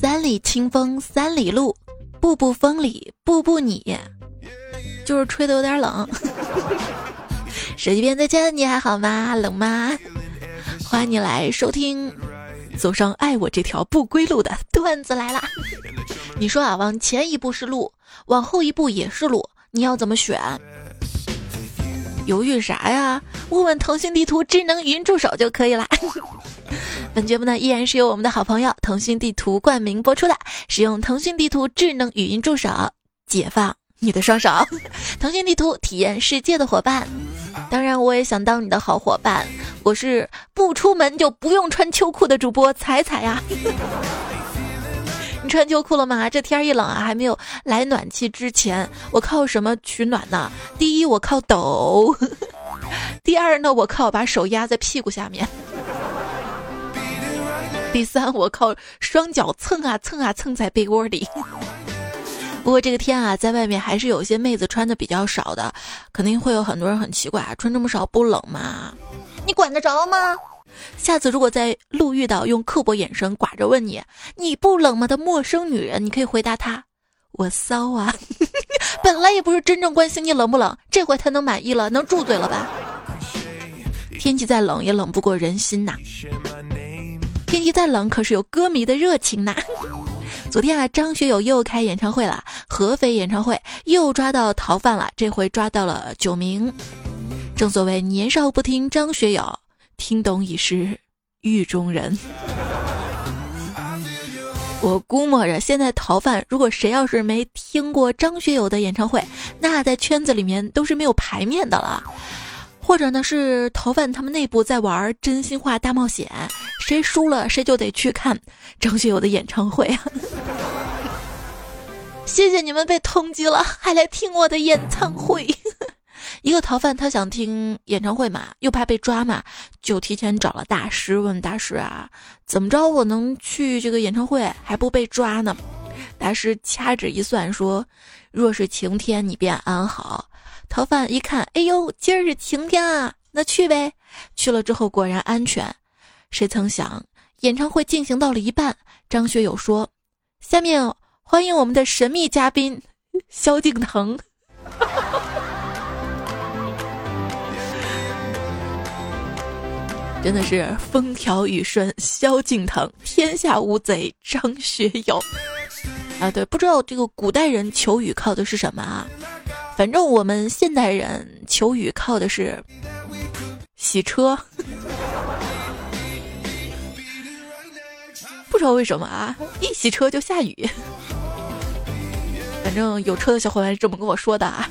三里清风三里路，步步风里步步你，就是吹的有点冷。手机边再见，你还好吗？冷吗？欢迎你来收听，走上爱我这条不归路的段子来啦！你说啊，往前一步是路，往后一步也是路，你要怎么选？犹豫啥呀？问问腾讯地图智能语音助手就可以啦。本节目呢依然是由我们的好朋友腾讯地图冠名播出的，使用腾讯地图智能语音助手，解放你的双手。腾讯地图体验世界的伙伴，当然我也想当你的好伙伴。我是不出门就不用穿秋裤的主播彩彩呀。你穿秋裤了吗？这天一冷啊，还没有来暖气之前，我靠什么取暖呢？第一，我靠抖；第二呢，我靠把手压在屁股下面；第三，我靠双脚蹭啊蹭啊蹭在被窝里。不过这个天啊，在外面还是有些妹子穿的比较少的，肯定会有很多人很奇怪啊，穿这么少不冷吗？你管得着吗？下次如果在路遇到用刻薄眼神寡着问你“你不冷吗”的陌生女人，你可以回答她：“我骚啊！” 本来也不是真正关心你冷不冷，这回她能满意了，能住嘴了吧？天气再冷也冷不过人心呐！天气再冷可是有歌迷的热情呐！昨天啊，张学友又开演唱会了，合肥演唱会又抓到逃犯了，这回抓到了九名。正所谓年少不听张学友。听懂已是狱中人。我估摸着，现在逃犯如果谁要是没听过张学友的演唱会，那在圈子里面都是没有牌面的了。或者呢，是逃犯他们内部在玩真心话大冒险，谁输了谁就得去看张学友的演唱会！谢谢你们被通缉了，还来听我的演唱会。一个逃犯，他想听演唱会嘛，又怕被抓嘛，就提前找了大师，问大师啊，怎么着我能去这个演唱会还不被抓呢？大师掐指一算说，若是晴天，你便安好。逃犯一看，哎呦，今儿是晴天啊，那去呗。去了之后果然安全。谁曾想，演唱会进行到了一半，张学友说：“下面欢迎我们的神秘嘉宾萧敬腾。”真的是风调雨顺，萧敬腾，天下无贼张学友啊！对，不知道这个古代人求雨靠的是什么啊？反正我们现代人求雨靠的是洗车，不知道为什么啊，一洗车就下雨。反正有车的小伙伴是这么跟我说的啊，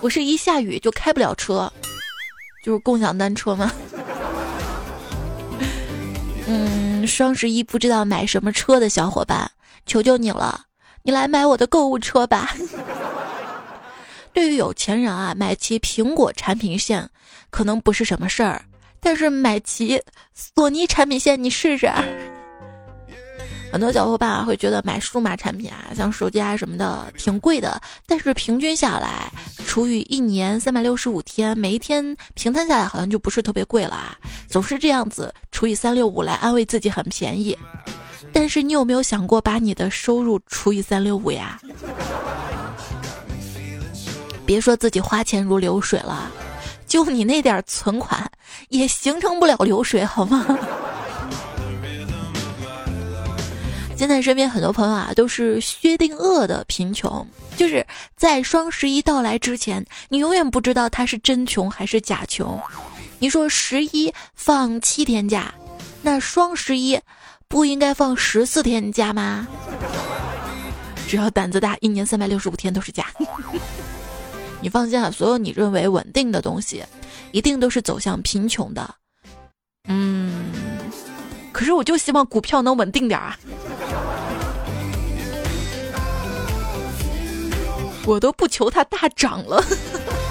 我是一下雨就开不了车。就是共享单车吗？嗯，双十一不知道买什么车的小伙伴，求求你了，你来买我的购物车吧。对于有钱人啊，买齐苹果产品线可能不是什么事儿，但是买齐索尼产品线，你试试。很多小伙伴啊会觉得买数码产品啊，像手机啊什么的挺贵的，但是平均下来，除以一年三百六十五天，每一天平摊下来好像就不是特别贵了啊，总是这样子除以三六五来安慰自己很便宜。但是你有没有想过把你的收入除以三六五呀？别说自己花钱如流水了，就你那点存款也形成不了流水好吗？现在身边很多朋友啊，都是薛定谔的贫穷，就是在双十一到来之前，你永远不知道他是真穷还是假穷。你说十一放七天假，那双十一不应该放十四天假吗？只要胆子大，一年三百六十五天都是假。你放心啊，所有你认为稳定的东西，一定都是走向贫穷的。嗯，可是我就希望股票能稳定点啊。我都不求它大涨了。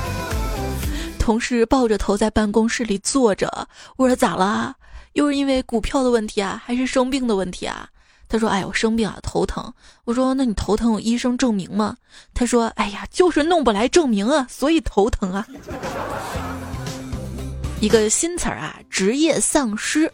同事抱着头在办公室里坐着，我说咋了？又是因为股票的问题啊，还是生病的问题啊？他说：“哎呦，生病啊，头疼。”我说：“那你头疼有医生证明吗？”他说：“哎呀，就是弄不来证明啊，所以头疼啊。”一个新词儿啊，职业丧失。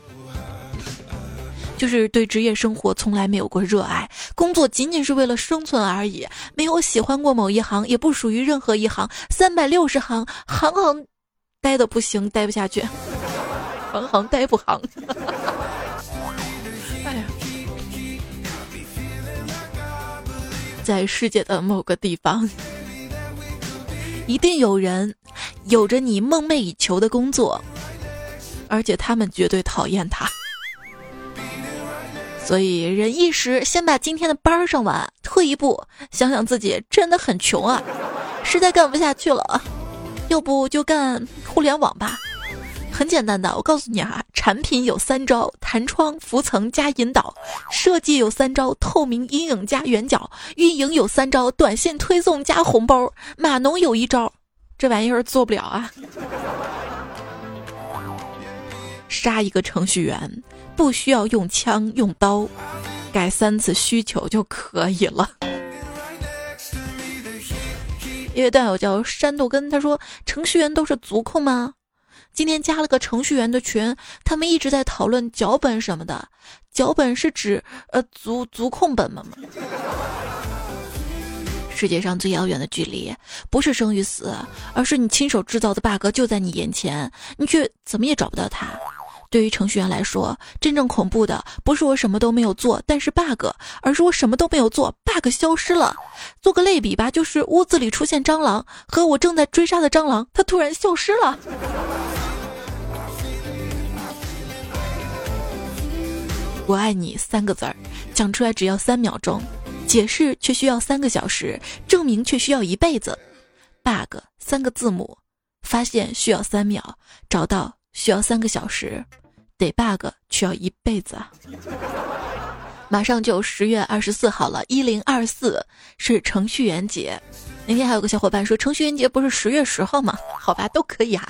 就是对职业生活从来没有过热爱，工作仅仅是为了生存而已，没有喜欢过某一行，也不属于任何一行，三百六十行，行行待的不行，待不下去，行行待不行。哎呀，在世界的某个地方，一定有人有着你梦寐以求的工作，而且他们绝对讨厌他。所以，忍一时，先把今天的班上完。退一步，想想自己真的很穷啊，实在干不下去了，要不就干互联网吧。很简单的，我告诉你啊，产品有三招：弹窗、浮层加引导；设计有三招：透明、阴影加圆角；运营有三招：短信推送加红包。码农有一招，这玩意儿做不了啊，杀一个程序员。不需要用枪用刀，改三次需求就可以了。一位段友叫山豆根，他说：“程序员都是足控吗？”今天加了个程序员的群，他们一直在讨论脚本什么的。脚本是指呃足足控本吗？世界上最遥远的距离，不是生与死，而是你亲手制造的 bug 就在你眼前，你却怎么也找不到它。对于程序员来说，真正恐怖的不是我什么都没有做，但是 bug，而是我什么都没有做，bug 消失了。做个类比吧，就是屋子里出现蟑螂，和我正在追杀的蟑螂，它突然消失了。我爱你三个字儿，讲出来只要三秒钟，解释却需要三个小时，证明却需要一辈子。bug 三个字母，发现需要三秒，找到需要三个小时。得 bug 需要一辈子啊！马上就十月二十四号了，一零二四是程序员节。那天还有个小伙伴说程序员节不是十月十号吗？好吧，都可以啊。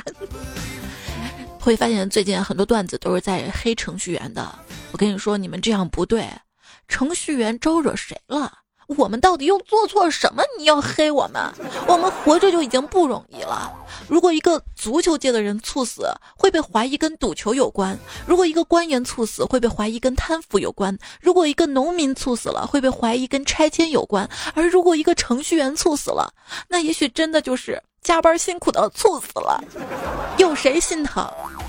会发现最近很多段子都是在黑程序员的。我跟你说，你们这样不对，程序员招惹谁了？我们到底又做错什么？你要黑我们？我们活着就已经不容易了。如果一个足球界的人猝死，会被怀疑跟赌球有关；如果一个官员猝死，会被怀疑跟贪腐有关；如果一个农民猝死了，会被怀疑跟拆迁有关；而如果一个程序员猝死了，那也许真的就是加班辛苦的猝死了。有谁心疼？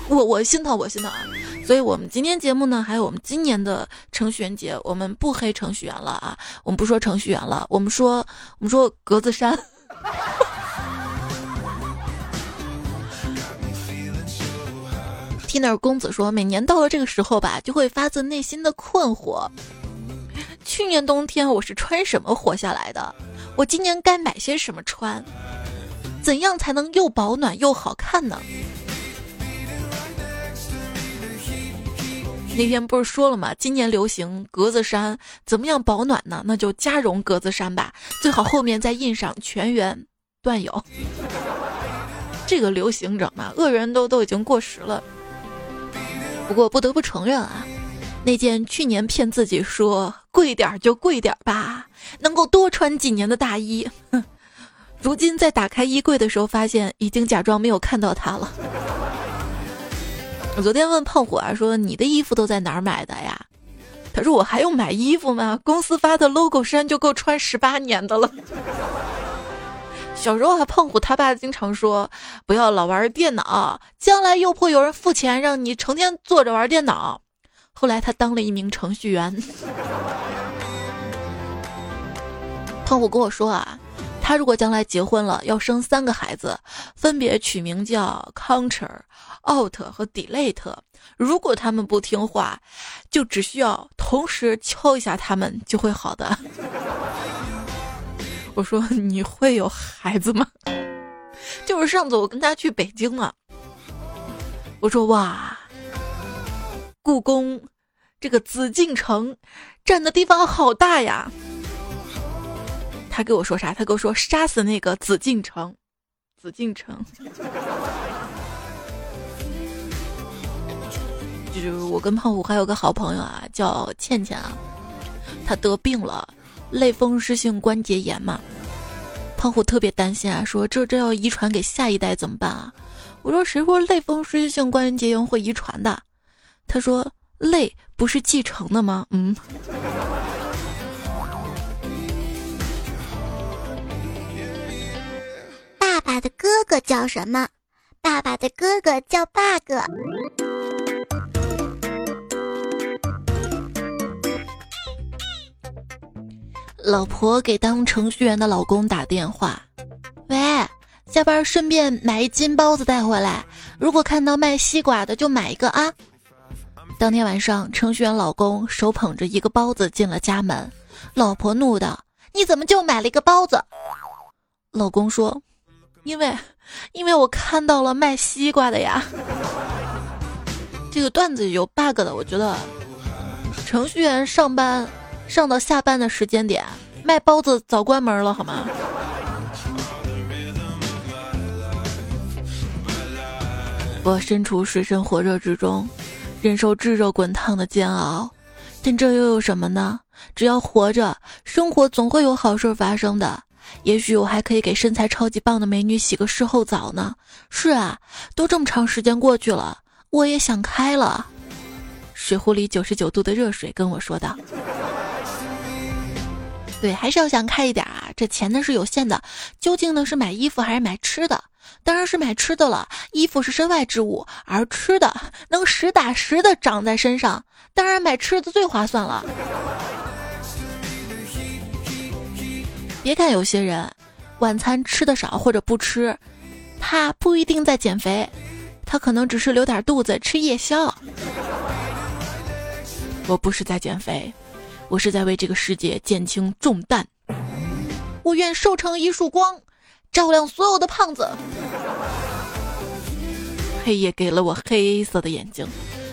我我心疼，我心疼啊！所以，我们今天节目呢，还有我们今年的程序员节，我们不黑程序员了啊，我们不说程序员了，我们说，我们说格子衫。Tina 公子说，每年到了这个时候吧，就会发自内心的困惑：去年冬天我是穿什么活下来的？我今年该买些什么穿？怎样才能又保暖又好看呢？那天不是说了吗？今年流行格子衫，怎么样保暖呢？那就加绒格子衫吧，最好后面再印上全员段友。这个流行着嘛，恶人都都已经过时了。不过不得不承认啊，那件去年骗自己说贵点儿就贵点儿吧，能够多穿几年的大衣，如今在打开衣柜的时候，发现已经假装没有看到它了。我昨天问胖虎啊，说你的衣服都在哪儿买的呀？他说我还用买衣服吗？公司发的 logo 衫就够穿十八年的了。小时候啊，胖虎他爸经常说不要老玩电脑，将来又会有人付钱让你成天坐着玩电脑。后来他当了一名程序员。胖虎跟我说啊。他如果将来结婚了，要生三个孩子，分别取名叫 Counter、Out 和 Delete。如果他们不听话，就只需要同时敲一下他们，就会好的。我说你会有孩子吗？就是上次我跟他去北京嘛，我说哇，故宫这个紫禁城占的地方好大呀。他跟我说啥？他跟我说杀死那个紫禁城，紫禁城。就是我跟胖虎还有个好朋友啊，叫倩倩啊，他得病了，类风湿性关节炎嘛。胖虎特别担心啊，说这这要遗传给下一代怎么办啊？我说谁说类风湿性关节炎会遗传的？他说累不是继承的吗？嗯。爸爸的哥哥叫什么？爸爸的哥哥叫 bug。老婆给当程序员的老公打电话，喂，下班顺便买一斤包子带回来。如果看到卖西瓜的，就买一个啊。当天晚上，程序员老公手捧着一个包子进了家门，老婆怒道：“你怎么就买了一个包子？”老公说：“因为，因为我看到了卖西瓜的呀。”这个段子有 bug 的，我觉得程序员上班。上到下班的时间点，卖包子早关门了，好吗？我身处水深火热之中，忍受炙热滚烫的煎熬，但这又有什么呢？只要活着，生活总会有好事发生的。也许我还可以给身材超级棒的美女洗个事后澡呢。是啊，都这么长时间过去了，我也想开了。水壶里九十九度的热水跟我说道。对，还是要想开一点啊！这钱呢是有限的，究竟呢是买衣服还是买吃的？当然是买吃的了。衣服是身外之物，而吃的能实打实的长在身上，当然买吃的最划算了。别看有些人晚餐吃的少或者不吃，他不一定在减肥，他可能只是留点肚子吃夜宵。我不是在减肥。我是在为这个世界减轻重担，我愿瘦成一束光，照亮所有的胖子。黑夜给了我黑色的眼睛，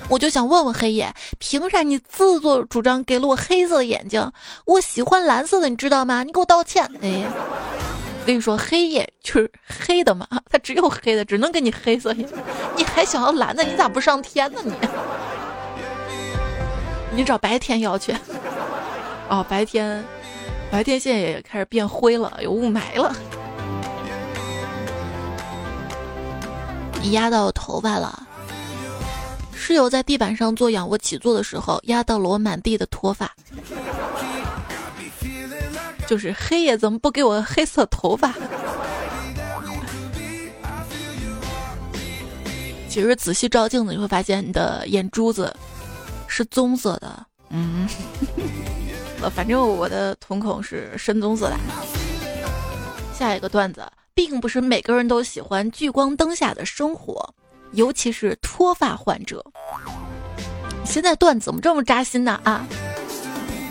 我就想问问黑夜，凭啥你自作主张给了我黑色的眼睛？我喜欢蓝色的，你知道吗？你给我道歉！哎，我跟你说，黑夜就是黑的嘛，它只有黑的，只能给你黑色眼，你还想要蓝的？你咋不上天呢？你，你找白天要去。哦，白天，白天现在也开始变灰了，有雾霾了。你压到我头发了，室友在地板上做仰卧起坐的时候，压到了我满地的脱发。就是黑夜怎么不给我黑色头发？其实仔细照镜子，你会发现你的眼珠子是棕色的。嗯。反正我的瞳孔是深棕色的。下一个段子，并不是每个人都喜欢聚光灯下的生活，尤其是脱发患者。现在段子怎么这么扎心呢？啊，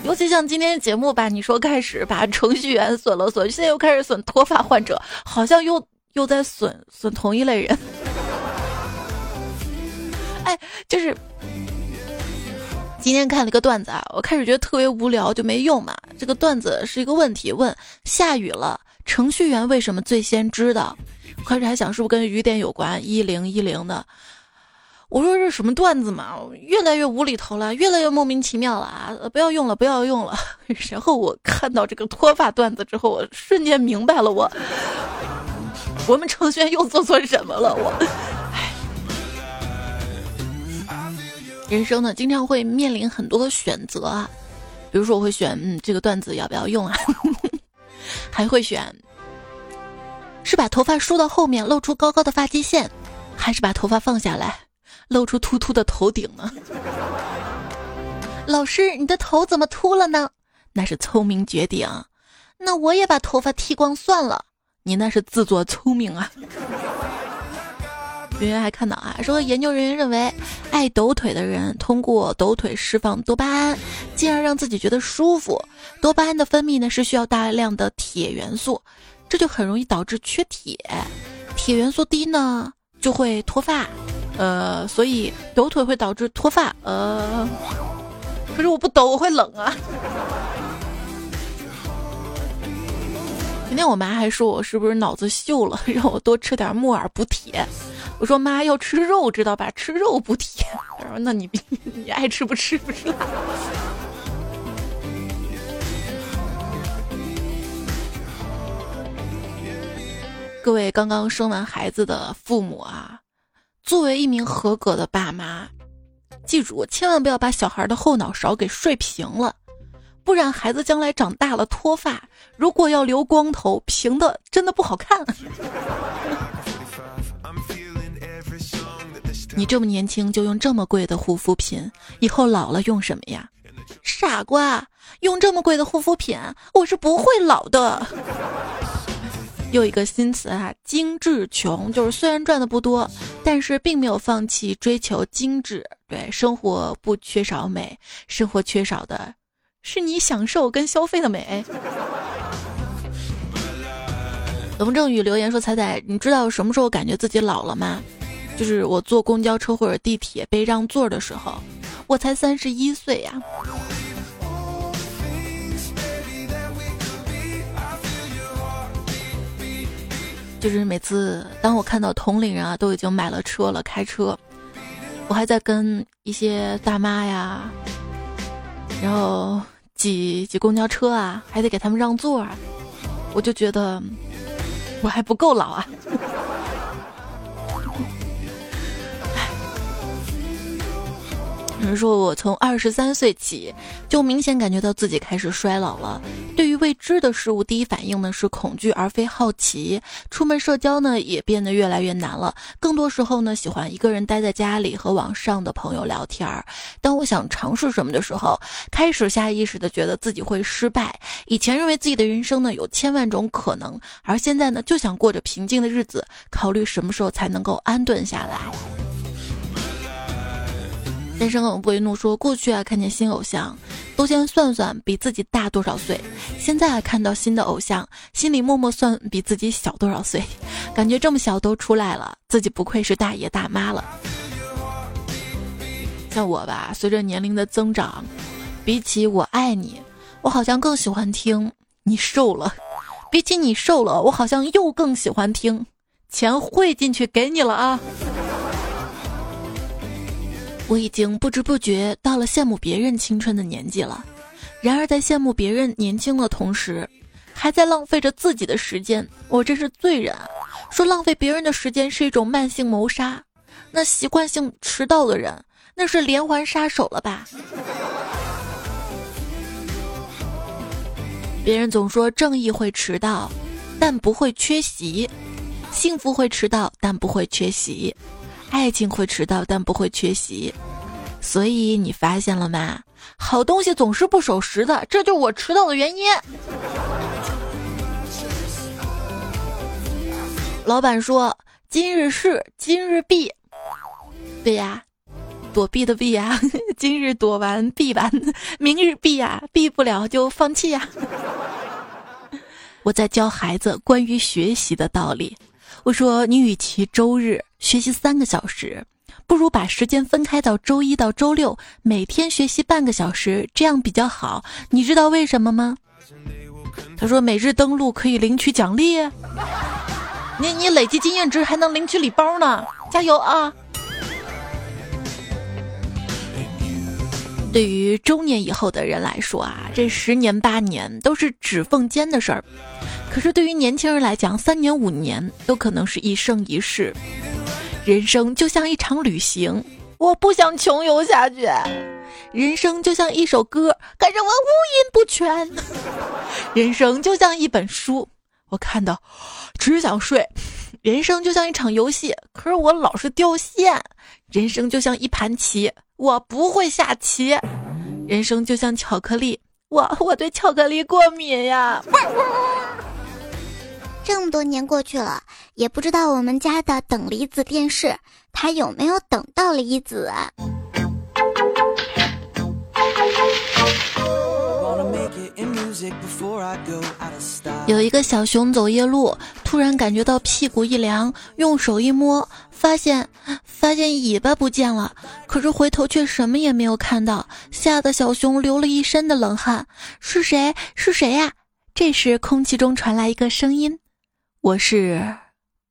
尤其像今天节目吧，你说开始把程序员损了损，现在又开始损脱发患者，好像又又在损损同一类人。哎，就是。今天看了一个段子啊，我开始觉得特别无聊，就没用嘛。这个段子是一个问题，问下雨了，程序员为什么最先知道？我开始还想是不是跟雨点有关，一零一零的。我说这什么段子嘛，越来越无厘头了，越来越莫名其妙了啊！不要用了，不要用了。然后我看到这个脱发段子之后，我瞬间明白了，我我们程序员又做错什么了？我。人生呢，经常会面临很多的选择啊，比如说我会选，嗯，这个段子要不要用啊？还会选，是把头发梳到后面露出高高的发际线，还是把头发放下来露出秃秃的头顶呢？老师，你的头怎么秃了呢？那是聪明绝顶。那我也把头发剃光算了，你那是自作聪明啊。圆圆还看到啊，说研究人员认为，爱抖腿的人通过抖腿释放多巴胺，进而让自己觉得舒服。多巴胺的分泌呢是需要大量的铁元素，这就很容易导致缺铁。铁元素低呢就会脱发，呃，所以抖腿会导致脱发。呃，可是我不抖我会冷啊。今天我妈还说我是不是脑子锈了，让我多吃点木耳补铁。我说妈要吃肉，知道吧？吃肉补铁。她说那你 你爱吃不吃不吃。各位刚刚生完孩子的父母啊，作为一名合格的爸妈，记住，千万不要把小孩的后脑勺给睡平了，不然孩子将来长大了脱发，如果要留光头，平的真的不好看。你这么年轻就用这么贵的护肤品，以后老了用什么呀？傻瓜，用这么贵的护肤品，我是不会老的。又一个新词啊，精致穷，就是虽然赚的不多，但是并没有放弃追求精致。对，生活不缺少美，生活缺少的是你享受跟消费的美。龙正宇留言说：“彩彩，你知道什么时候感觉自己老了吗？”就是我坐公交车或者地铁被让座的时候，我才三十一岁呀。就是每次当我看到同龄人啊都已经买了车了开车，我还在跟一些大妈呀，然后挤挤公交车啊，还得给他们让座啊，我就觉得我还不够老啊。人说，我从二十三岁起就明显感觉到自己开始衰老了。对于未知的事物，第一反应呢是恐惧而非好奇。出门社交呢也变得越来越难了。更多时候呢，喜欢一个人待在家里和网上的朋友聊天儿。当我想尝试什么的时候，开始下意识的觉得自己会失败。以前认为自己的人生呢有千万种可能，而现在呢就想过着平静的日子，考虑什么时候才能够安顿下来。先生不为怒说：“过去啊，看见新偶像，都先算算比自己大多少岁；现在啊，看到新的偶像，心里默默算比自己小多少岁。感觉这么小都出来了，自己不愧是大爷大妈了。像我吧，随着年龄的增长，比起我爱你，我好像更喜欢听你瘦了；比起你瘦了，我好像又更喜欢听钱汇进去给你了啊。”我已经不知不觉到了羡慕别人青春的年纪了，然而在羡慕别人年轻的同时，还在浪费着自己的时间，我真是罪人啊！说浪费别人的时间是一种慢性谋杀，那习惯性迟到的人，那是连环杀手了吧？别人总说正义会迟到，但不会缺席；幸福会迟到，但不会缺席。爱情会迟到，但不会缺席，所以你发现了吗？好东西总是不守时的，这就是我迟到的原因。老板说：“今日事今日毕。”对呀，躲避的避呀，今日躲完避完，明日避呀，避不了就放弃呀。我在教孩子关于学习的道理。我说，你与其周日学习三个小时，不如把时间分开到周一到周六，每天学习半个小时，这样比较好。你知道为什么吗？他说每日登录可以领取奖励，你你累积经验值还能领取礼包呢，加油啊！对于中年以后的人来说啊，这十年八年都是指缝间的事儿。可是对于年轻人来讲，三年五年都可能是一生一世。人生就像一场旅行，我不想穷游下去。人生就像一首歌，可是我五音不全。人生就像一本书，我看到只想睡。人生就像一场游戏，可是我老是掉线。人生就像一盘棋，我不会下棋。人生就像巧克力，我我对巧克力过敏呀。这么多年过去了，也不知道我们家的等离子电视，它有没有等到离子？有一个小熊走夜路，突然感觉到屁股一凉，用手一摸，发现发现尾巴不见了，可是回头却什么也没有看到，吓得小熊流了一身的冷汗。是谁？是谁呀？这时空气中传来一个声音。我是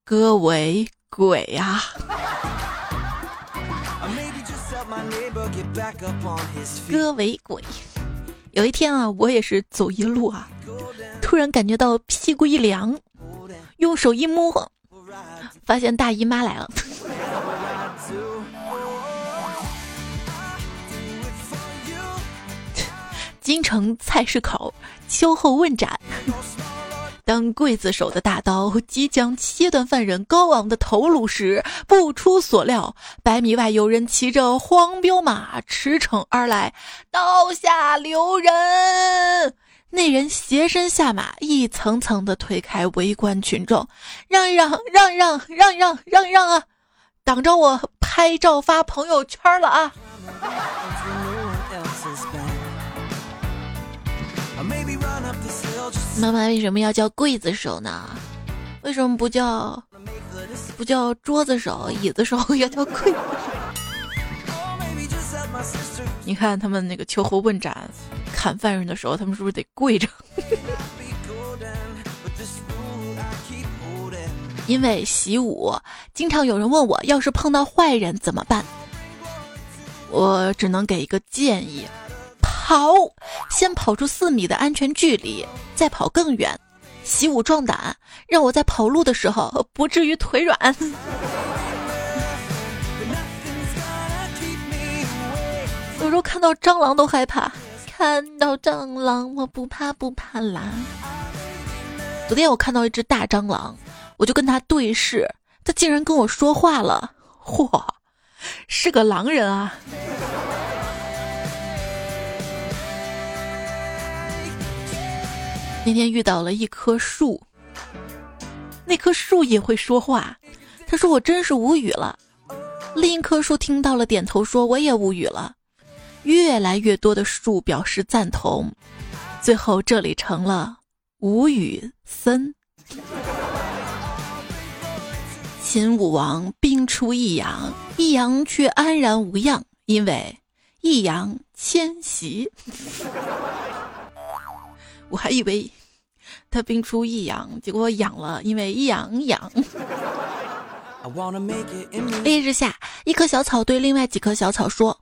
歌为鬼呀、啊。歌为鬼。有一天啊，我也是走一路啊，突然感觉到屁股一凉，用手一摸，发现大姨妈来了。京城菜市口，秋后问斩。当刽子手的大刀即将切断犯人高昂的头颅时，不出所料，百米外有人骑着黄骠马驰骋而来，刀下留人。那人斜身下马，一层层的推开围观群众，让一让，让一让，让一让，让一让啊！挡着我拍照发朋友圈了啊！妈妈为什么要叫刽子手呢？为什么不叫不叫桌子手、椅子手，要叫刽子手？你看他们那个秋后问斩砍犯人的时候，他们是不是得跪着？因为习武，经常有人问我，要是碰到坏人怎么办？我只能给一个建议。跑，先跑出四米的安全距离，再跑更远，习武壮胆，让我在跑路的时候不至于腿软。有时候看到蟑螂都害怕，看到蟑螂我不怕不怕啦。昨天我看到一只大蟑螂，我就跟他对视，他竟然跟我说话了，嚯，是个狼人啊！那天遇到了一棵树，那棵树也会说话。他说：“我真是无语了。”另一棵树听到了，点头说：“我也无语了。”越来越多的树表示赞同，最后这里成了无语森。秦武王兵出益阳，益阳却安然无恙，因为益阳迁徙。我还以为他病出益阳，结果养了，因为养养。烈日下，一棵小草对另外几棵小草说：“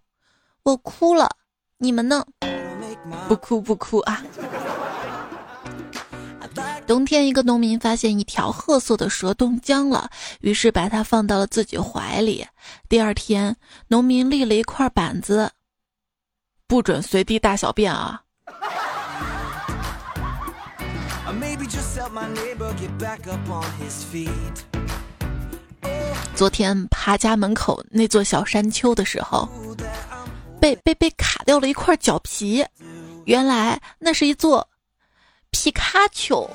我哭了，你们呢？不哭不哭啊！”冬天，一个农民发现一条褐色的蛇冻僵了，于是把它放到了自己怀里。第二天，农民立了一块板子：“不准随地大小便啊！”昨天爬家门口那座小山丘的时候，被被被卡掉了一块脚皮，原来那是一座皮卡丘。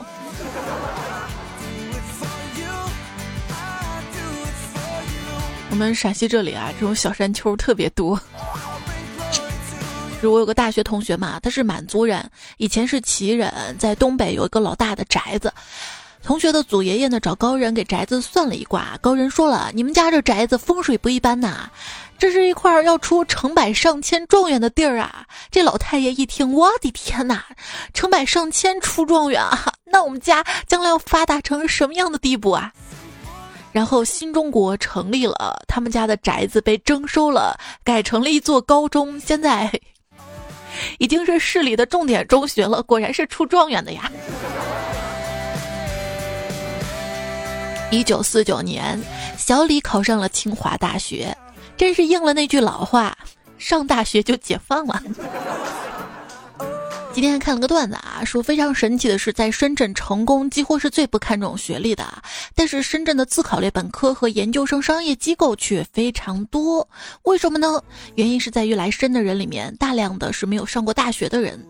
我们陕西这里啊，这种小山丘特别多。我有个大学同学嘛，他是满族人，以前是旗人，在东北有一个老大的宅子。同学的祖爷爷呢，找高人给宅子算了一卦，高人说了，你们家这宅子风水不一般呐，这是一块要出成百上千状元的地儿啊。这老太爷一听，我的天呐，成百上千出状元啊，那我们家将来要发达成什么样的地步啊？然后新中国成立了，他们家的宅子被征收了，改成了一座高中，现在。已经是市里的重点中学了，果然是出状元的呀！一九四九年，小李考上了清华大学，真是应了那句老话：上大学就解放了。今天还看了个段子啊，说非常神奇的是，在深圳成功几乎是最不看重学历的，但是深圳的自考类本科和研究生商业机构却非常多。为什么呢？原因是在于来深的人里面，大量的是没有上过大学的人。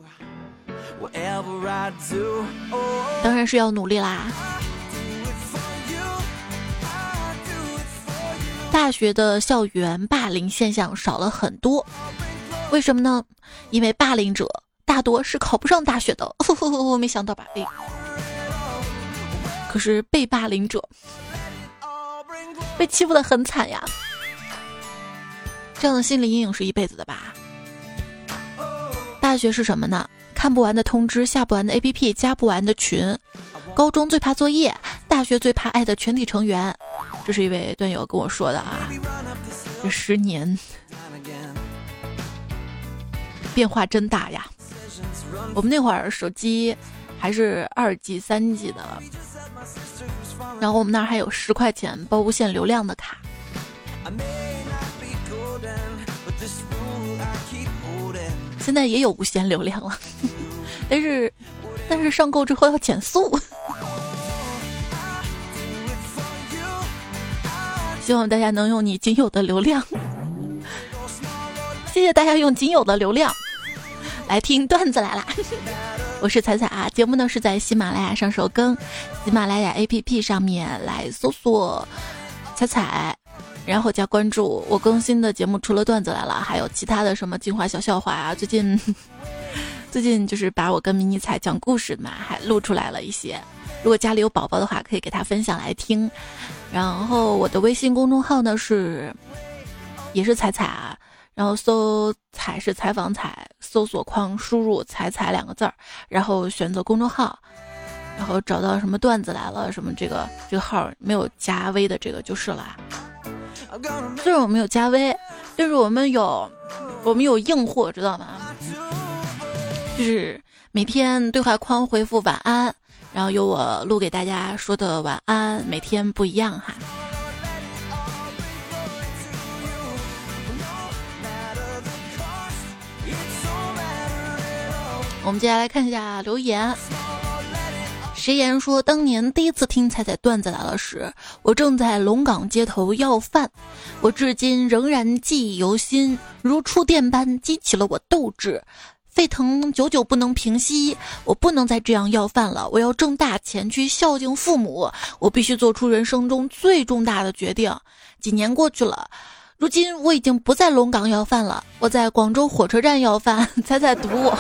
当然是要努力啦。大学的校园霸凌现象少了很多，为什么呢？因为霸凌者。大多是考不上大学的，我 没想到吧？哎，可是被霸凌者被欺负的很惨呀，这样的心理阴影是一辈子的吧？大学是什么呢？看不完的通知，下不完的 APP，加不完的群。高中最怕作业，大学最怕爱的全体成员。这是一位段友跟我说的啊。这十年变化真大呀！我们那会儿手机还是二 G、三 G 的，然后我们那儿还有十块钱包无限流量的卡。现在也有无限流量了，但是但是上够之后要减速。希望大家能用你仅有的流量，谢谢大家用仅有的流量来听段子来啦。我是彩彩啊，节目呢是在喜马拉雅上首更，喜马拉雅 APP 上面来搜索彩彩，然后加关注。我更新的节目除了段子来了，还有其他的什么精华小笑话啊。最近 最近就是把我跟迷你彩讲故事嘛，还录出来了一些。如果家里有宝宝的话，可以给他分享来听。然后我的微信公众号呢是，也是彩彩啊，然后搜“彩”是采访“彩”，搜索框输入“彩彩”两个字儿，然后选择公众号，然后找到什么段子来了，什么这个这个号没有加微的这个就是了。虽然我们有加微，但是我们有我们有硬货，知道吗？就是每天对话框回复晚安。然后有我录给大家说的晚安，每天不一样哈。我们接下来看一下留言。谁言说当年第一次听彩彩段子来了时，我正在龙岗街头要饭，我至今仍然记忆犹新，如触电般激起了我斗志。沸腾久久不能平息，我不能再这样要饭了。我要挣大钱去孝敬父母，我必须做出人生中最重大的决定。几年过去了，如今我已经不在龙岗要饭了，我在广州火车站要饭。猜猜读我？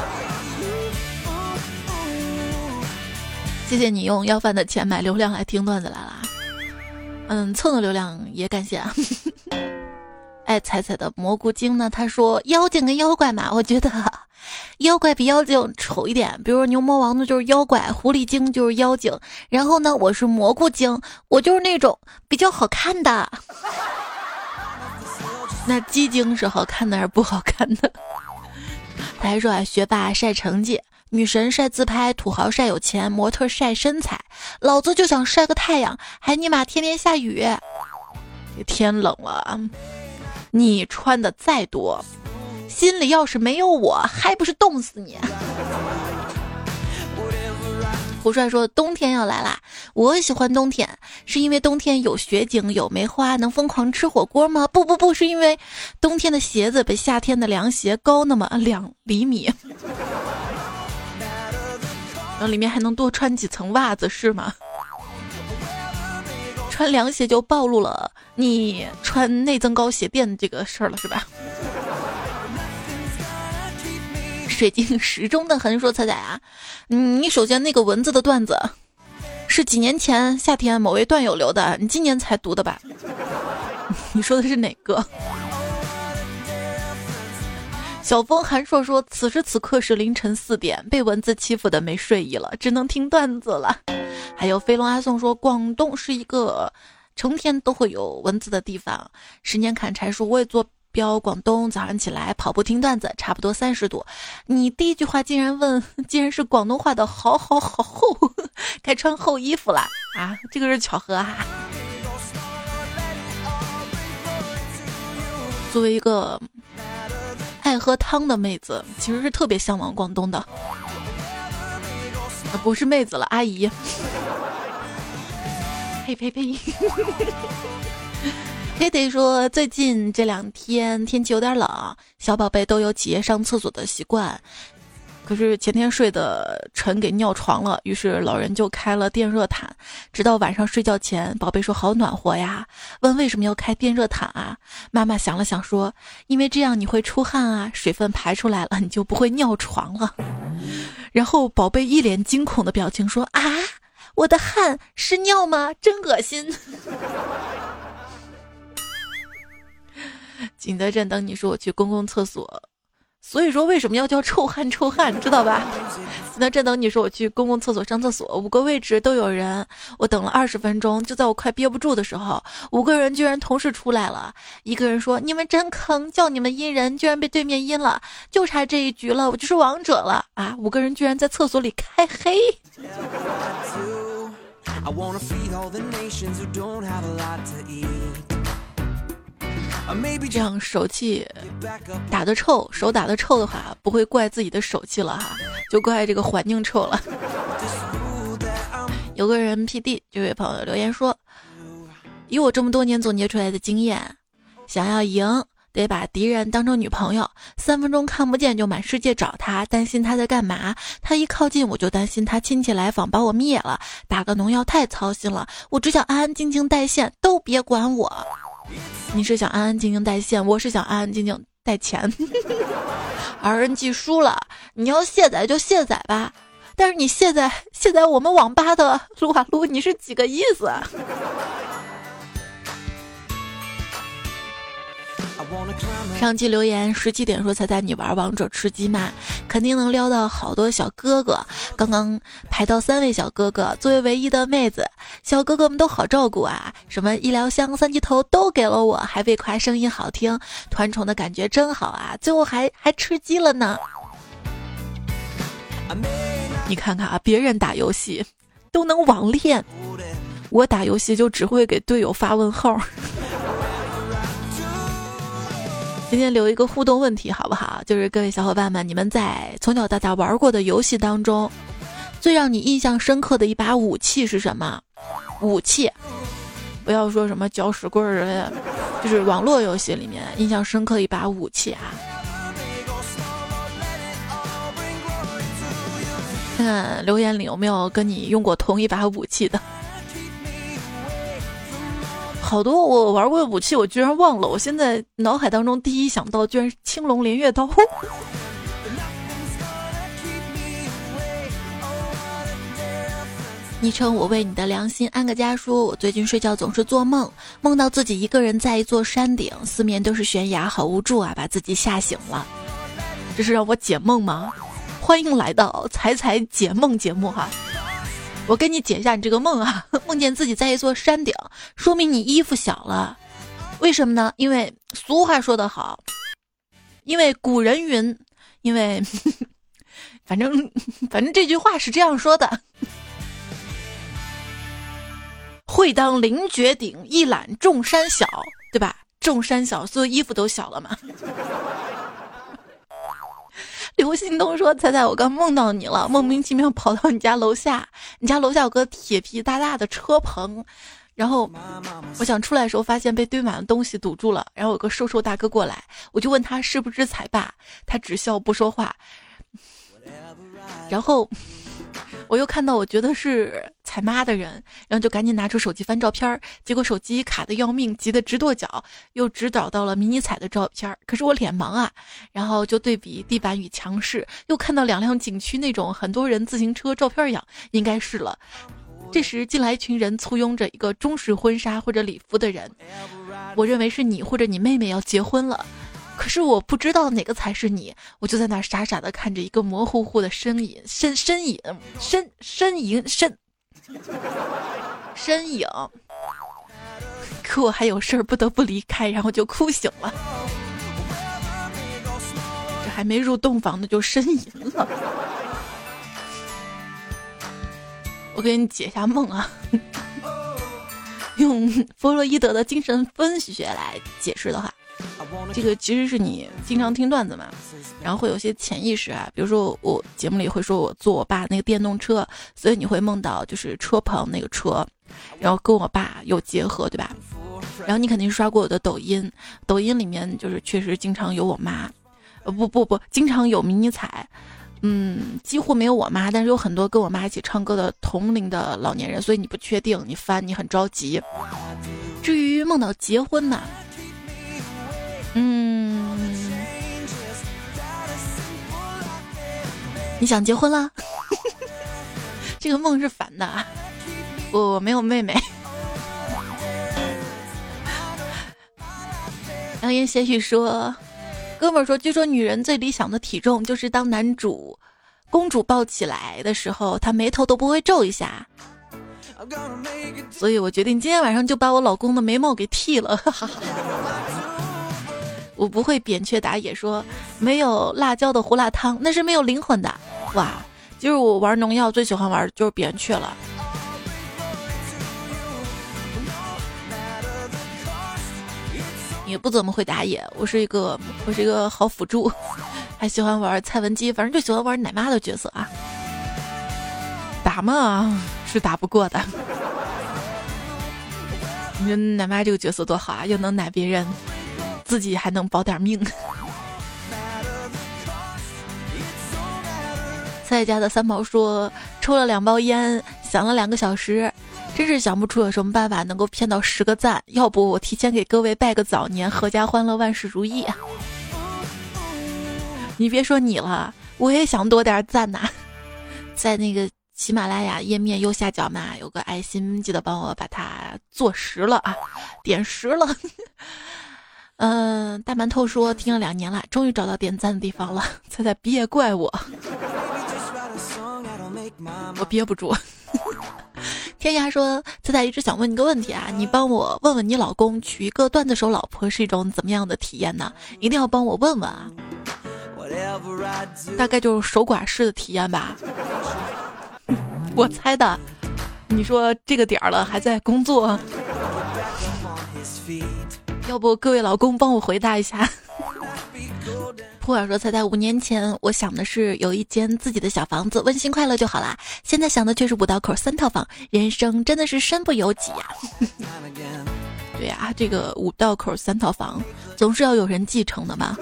谢谢你用要饭的钱买流量来听段子来了，嗯，蹭的流量也感谢啊。爱 彩彩的蘑菇精呢？他说妖精跟妖怪嘛，我觉得妖怪比妖精丑一点。比如说牛魔王呢就是妖怪，狐狸精就是妖精。然后呢，我是蘑菇精，我就是那种比较好看的。那鸡精是好看的还是不好看的？他还说啊，学霸晒成绩，女神晒自拍，土豪晒有钱，模特晒身材，老子就想晒个太阳，还尼玛天天下雨，天冷了。你穿的再多，心里要是没有我，还不是冻死你？胡帅说冬天要来啦，我喜欢冬天，是因为冬天有雪景有梅花，能疯狂吃火锅吗？不不不是因为冬天的鞋子比夏天的凉鞋高那么两厘米，然后里面还能多穿几层袜子是吗？穿凉鞋就暴露了你穿内增高鞋垫这个事儿了，是吧？水晶时钟的横说彩彩啊，你首先那个蚊子的段子是几年前夏天某位段友留的，你今年才读的吧？你说的是哪个？小风寒硕说，此时此刻是凌晨四点，被蚊子欺负的没睡意了，只能听段子了。还有飞龙阿宋说，广东是一个成天都会有蚊子的地方。十年砍柴树，我也坐标广东。早上起来跑步听段子，差不多三十度。你第一句话竟然问，竟然是广东话的，好好好厚，该穿厚衣服了啊！这个是巧合啊。作为一个爱喝汤的妹子，其实是特别向往广东的。不是妹子了，阿姨。呸呸呸！黑得说最近这两天天气有点冷，小宝贝都有起夜上厕所的习惯。可是前天睡的沉给尿床了，于是老人就开了电热毯，直到晚上睡觉前，宝贝说好暖和呀。问为什么要开电热毯啊？妈妈想了想说，因为这样你会出汗啊，水分排出来了，你就不会尿床了。然后宝贝一脸惊恐的表情说啊，我的汗是尿吗？真恶心。景德镇等你说我去公共厕所。所以说为什么要叫臭汗臭汗，知道吧？那这等你说我去公共厕所上厕所，五个位置都有人，我等了二十分钟，就在我快憋不住的时候，五个人居然同时出来了。一个人说：“你们真坑，叫你们阴人，居然被对面阴了，就差这一局了，我就是王者了啊！”五个人居然在厕所里开黑。这样手气打的臭，手打的臭的话，不会怪自己的手气了哈，就怪这个环境臭了。有个人 P D 这位朋友留言说：“以我这么多年总结出来的经验，想要赢。”得把敌人当成女朋友，三分钟看不见就满世界找他，担心他在干嘛。他一靠近我就担心他亲戚来访把我灭了。打个农药太操心了，我只想安安静静带线，都别管我。你是想安安静静带线，我是想安安静静带钱。RNG 输了，你要卸载就卸载吧，但是你卸载卸载我们网吧的 撸啊撸，你是几个意思？上期留言十七点说猜猜你玩王者吃鸡吗？肯定能撩到好多小哥哥。刚刚排到三位小哥哥，作为唯一的妹子，小哥哥们都好照顾啊！什么医疗箱、三级头都给了我，还被夸声音好听，团宠的感觉真好啊！最后还还吃鸡了呢。你看看啊，别人打游戏都能网恋，我打游戏就只会给队友发问号。今天留一个互动问题好不好？就是各位小伙伴们，你们在从小到大玩过的游戏当中，最让你印象深刻的一把武器是什么？武器，不要说什么搅屎棍儿，就是网络游戏里面印象深刻的一把武器啊！看看留言里有没有跟你用过同一把武器的。好多我玩过的武器，我居然忘了。我现在脑海当中第一想到，居然是青龙偃月刀。昵称我为你的良心安个家说，我最近睡觉总是做梦，梦到自己一个人在一座山顶，四面都是悬崖，好无助啊，把自己吓醒了。这是让我解梦吗？欢迎来到彩彩解梦节目哈。我给你解一下你这个梦啊，梦见自己在一座山顶，说明你衣服小了，为什么呢？因为俗话说得好，因为古人云，因为 反正 反正这句话是这样说的：会当凌绝顶，一览众山小，对吧？众山小，所有衣服都小了嘛。刘心东说：“猜猜，我刚梦到你了，莫名其妙跑到你家楼下，你家楼下有个铁皮大大的车棚，然后我想出来的时候，发现被堆满了东西堵住了。然后有个瘦瘦大哥过来，我就问他是不是彩爸，他只笑不说话，然后。”我又看到我觉得是彩妈的人，然后就赶紧拿出手机翻照片儿，结果手机卡的要命，急得直跺脚，又只找到了迷你彩的照片儿。可是我脸盲啊，然后就对比地板与墙饰，又看到两辆景区那种很多人自行车照片样，应该是了。这时进来一群人，簇拥着一个中式婚纱或者礼服的人，我认为是你或者你妹妹要结婚了。可是我不知道哪个才是你，我就在那傻傻的看着一个模糊糊的身影，身身影，身身影身身影。可我还有事儿不得不离开，然后就哭醒了。这还没入洞房呢，就呻吟了。我给你解一下梦啊，用弗洛伊德的精神分析学来解释的话。这个其实是你经常听段子嘛，然后会有些潜意识啊，比如说我节目里会说我坐我爸那个电动车，所以你会梦到就是车棚那个车，然后跟我爸有结合，对吧？然后你肯定刷过我的抖音，抖音里面就是确实经常有我妈，呃不不不，经常有迷你彩，嗯，几乎没有我妈，但是有很多跟我妈一起唱歌的同龄的老年人，所以你不确定，你翻你很着急。至于梦到结婚呢？嗯，你想结婚了？这个梦是反的，我我没有妹妹。良言些许说，哥们儿说，据说女人最理想的体重就是当男主公主抱起来的时候，她眉头都不会皱一下。所以我决定今天晚上就把我老公的眉毛给剃了。哈哈哈。我不会扁鹊打野说没有辣椒的胡辣汤，那是没有灵魂的。哇，就是我玩农药最喜欢玩的就是扁鹊了。也不怎么会打野，我是一个我是一个好辅助，还喜欢玩蔡文姬，反正就喜欢玩奶妈的角色啊。打嘛是打不过的，你说奶妈这个角色多好啊，又能奶别人，自己还能保点命。蔡家的三毛说，抽了两包烟，想了两个小时。真是想不出有什么办法能够骗到十个赞，要不我提前给各位拜个早年，阖家欢乐，万事如意。你别说你了，我也想多点赞呐。在那个喜马拉雅页面右下角嘛，有个爱心，记得帮我把它做实了啊，点实了。嗯，大馒头说听了两年了，终于找到点赞的地方了。猜猜别怪我，我憋不住。天涯说：“彩彩一直想问你个问题啊，你帮我问问你老公娶一个段子手老婆是一种怎么样的体验呢？一定要帮我问问啊！大概就是守寡式的体验吧。我猜的。你说这个点儿了还在工作，要不各位老公帮我回答一下。”普洱说：“才在五年前，我想的是有一间自己的小房子，温馨快乐就好啦。现在想的却是五道口三套房，人生真的是身不由己呀。对呀，这个五道口三套房总是要有人继承的嘛。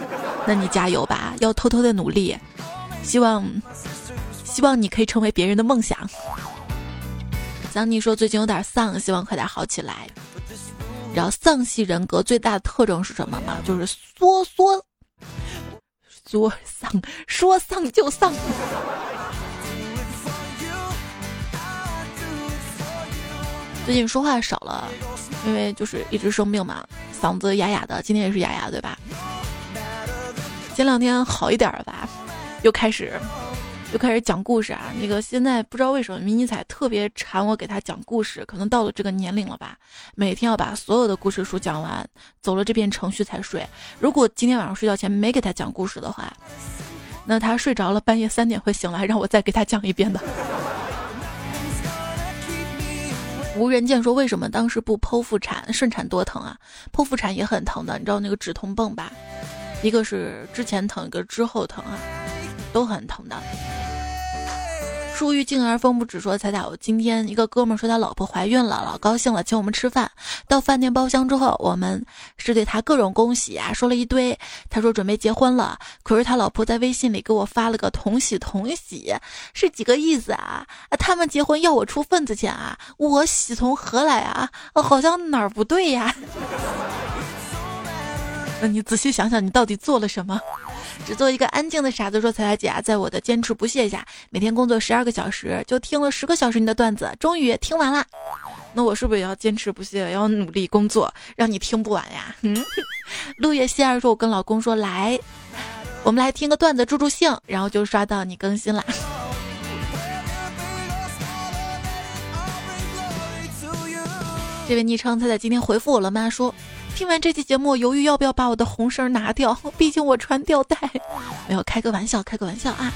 那你加油吧，要偷偷的努力，希望希望你可以成为别人的梦想。”想你说最近有点丧，希望快点好起来。然后丧系人格最大的特征是什么吗？就是缩缩。说丧，说丧就丧。最近说话少了，因为就是一直生病嘛，嗓子哑哑的。今天也是哑哑，对吧？前两天好一点了吧，又开始。就开始讲故事啊！那个现在不知道为什么迷你彩特别馋我给他讲故事，可能到了这个年龄了吧，每天要把所有的故事书讲完，走了这遍程序才睡。如果今天晚上睡觉前没给他讲故事的话，那他睡着了，半夜三点会醒来，让我再给他讲一遍的。无人见说为什么当时不剖腹产？顺产多疼啊！剖腹产也很疼的，你知道那个止痛泵吧？一个是之前疼，一个之后疼啊，都很疼的。树欲静而风不止，说彩彩，我今天一个哥们说他老婆怀孕了，老高兴了，请我们吃饭。到饭店包厢之后，我们是对他各种恭喜啊，说了一堆。他说准备结婚了，可是他老婆在微信里给我发了个同喜同喜，是几个意思啊？他们结婚要我出份子钱啊？我喜从何来啊？好像哪儿不对呀？那你仔细想想，你到底做了什么？只做一个安静的傻子，说：“彩彩姐啊，在我的坚持不懈下，每天工作十二个小时，就听了十个小时你的段子，终于听完了。那我是不是也要坚持不懈，要努力工作，让你听不完呀？”嗯，陆叶希儿说：“我跟老公说，来，我们来听个段子助助兴，然后就刷到你更新了。”这位昵称彩彩今天回复我了吗？说。听完这期节目，犹豫要不要把我的红绳拿掉，毕竟我穿吊带。没有开个玩笑，开个玩笑啊。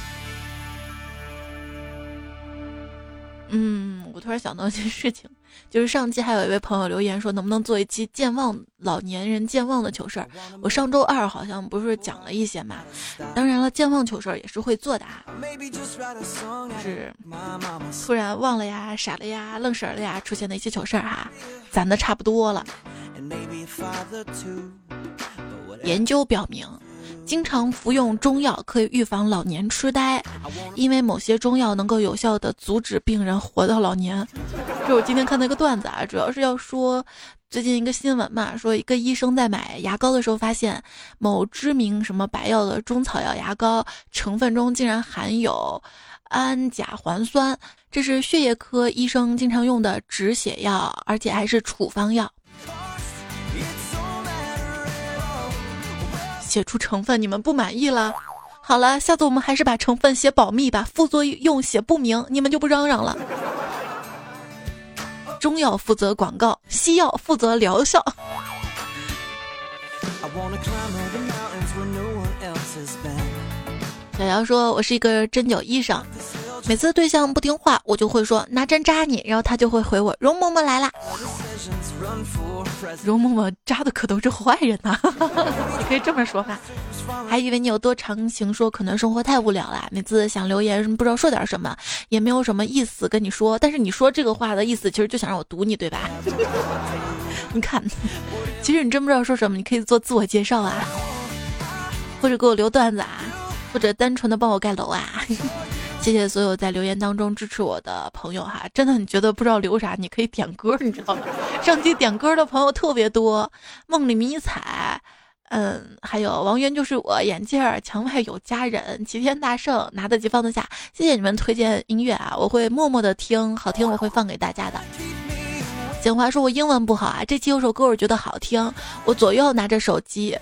嗯，我突然想到一件事情，就是上期还有一位朋友留言说，能不能做一期健忘老年人健忘的糗事儿？我上周二好像不是讲了一些嘛？当然了，健忘糗事儿也是会做的啊，是突然忘了呀、傻了呀、愣神了呀出现的一些糗事儿哈，攒的差不多了。研究表明。经常服用中药可以预防老年痴呆，因为某些中药能够有效的阻止病人活到老年。这我今天看那个段子啊，主要是要说最近一个新闻嘛，说一个医生在买牙膏的时候发现某知名什么白药的中草药牙膏成分中竟然含有氨甲环酸，这是血液科医生经常用的止血药，而且还是处方药。写出成分，你们不满意了？好了，下次我们还是把成分写保密吧，副作用写不明，你们就不嚷嚷了。中药负责广告，西药负责疗效。小姚说：“我是一个针灸医生，每次对象不听话，我就会说拿针扎你，然后他就会回我容嬷嬷来啦。”容嬷嬷扎的可都是坏人呐，你可以这么说吧。还以为你有多长情，说可能生活太无聊了，每次想留言不知道说点什么，也没有什么意思跟你说。但是你说这个话的意思，其实就想让我堵你，对吧？你看，其实你真不知道说什么，你可以做自我介绍啊，或者给我留段子啊，或者单纯的帮我盖楼啊。谢谢所有在留言当中支持我的朋友哈，真的你觉得不知道留啥，你可以点歌，你知道吗？上期点歌的朋友特别多，梦里迷彩，嗯，还有王源就是我，眼镜儿，墙外有佳人，齐天大圣，拿得起放得下，谢谢你们推荐音乐啊，我会默默的听，好听我会放给大家的。简华说我英文不好啊，这期有首歌我觉得好听，我左右拿着手机。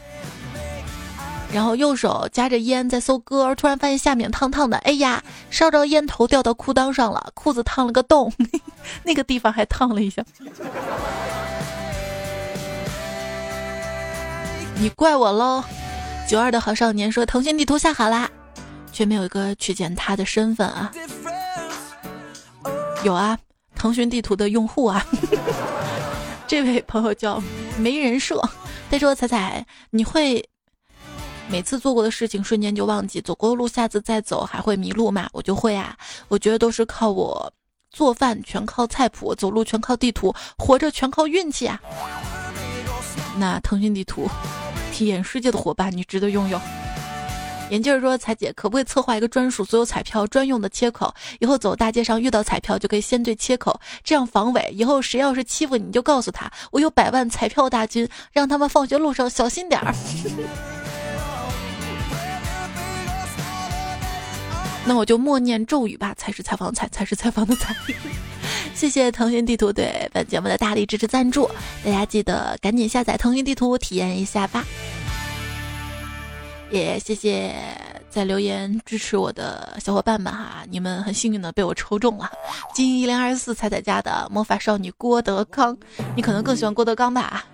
然后右手夹着烟在搜歌，突然发现下面烫烫的，哎呀，烧着烟头掉到裤裆上了，裤子烫了个洞，那个地方还烫了一下。你怪我喽！九二的好少年说腾讯地图下好啦，却没有一个取件他的身份啊。有啊，腾讯地图的用户啊。这位朋友叫没人设，他说彩彩你会。每次做过的事情瞬间就忘记，走过的路下次再走还会迷路吗？我就会啊，我觉得都是靠我做饭全靠菜谱，走路全靠地图，活着全靠运气啊。那腾讯地图，体验世界的伙伴，你值得拥有。眼镜说：“彩姐，可不可以策划一个专属所有彩票专用的切口？以后走大街上遇到彩票就可以先对切口，这样防伪。以后谁要是欺负你，就告诉他我有百万彩票大军，让他们放学路上小心点儿。”那我就默念咒语吧，才是采访采，才是采访的采。谢谢腾讯地图对本节目的大力支持赞助，大家记得赶紧下载腾讯地图体验一下吧。也谢谢。在留言支持我的小伙伴们哈，你们很幸运的被我抽中了，金一零二四彩彩家的魔法少女郭德纲，你可能更喜欢郭德纲吧？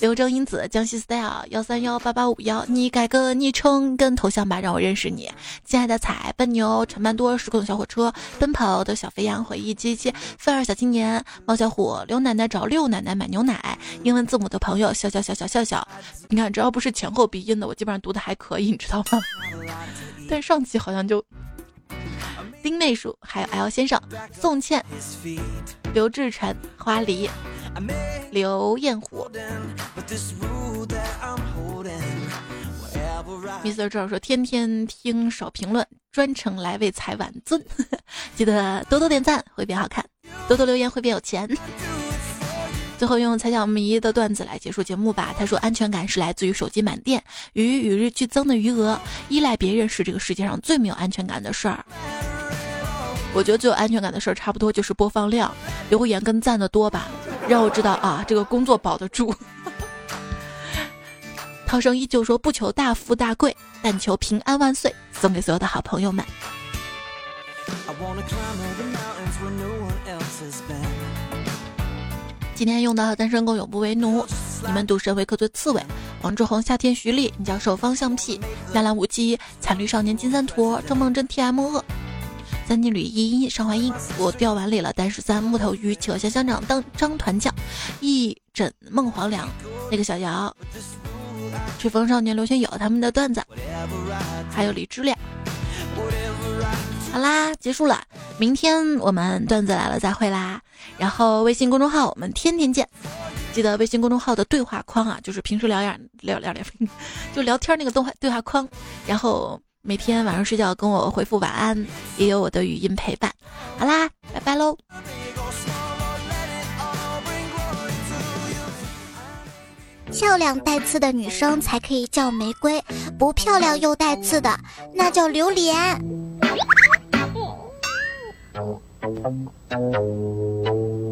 刘正英子江西 style 幺三幺八八五幺，你改个昵称跟头像吧，让我认识你。亲爱的彩笨牛陈曼多时空小火车奔跑的小肥羊回忆机器范儿小青年猫小虎刘奶奶找六奶奶买牛奶英文字母的朋友笑笑笑笑笑笑，你看只要不是前后鼻音的，我基本上读的还可以，你知道吗？但上期好像就丁妹叔，还有 L 先生、宋茜、刘志成、花梨、刘艳虎。Mr. 赵说：“天天听少评论，专程来为采晚尊，记得多多点赞会变好看，多多留言会变有钱。”最后用蔡小迷的段子来结束节目吧。他说：“安全感是来自于手机满电与与日俱增的余额，依赖别人是这个世界上最没有安全感的事儿。”我觉得最有安全感的事儿，差不多就是播放量、留言跟赞的多吧，让我知道啊，这个工作保得住。涛声依旧说：“不求大富大贵，但求平安万岁。”送给所有的好朋友们。今天用的单身狗永不为奴，你们赌神为客最刺猬，王志宏夏天徐丽，你教授方向屁，蓝蓝无忌惨绿少年金三坨，郑梦真 T M 恶，三金吕依依上怀英，我掉碗里了单十三木头鱼企鹅香香长当张团将，一枕梦黄粱，那个小姚，吹风少年刘轩友他们的段子，还有李知亮。好啦，结束了。明天我们段子来了再会啦。然后微信公众号我们天天见，记得微信公众号的对话框啊，就是平时聊样聊聊聊，就聊天那个动画对话框。然后每天晚上睡觉跟我回复晚安，也有我的语音陪伴。好啦，拜拜喽。漂亮带刺的女生才可以叫玫瑰，不漂亮又带刺的那叫榴莲。Thank you.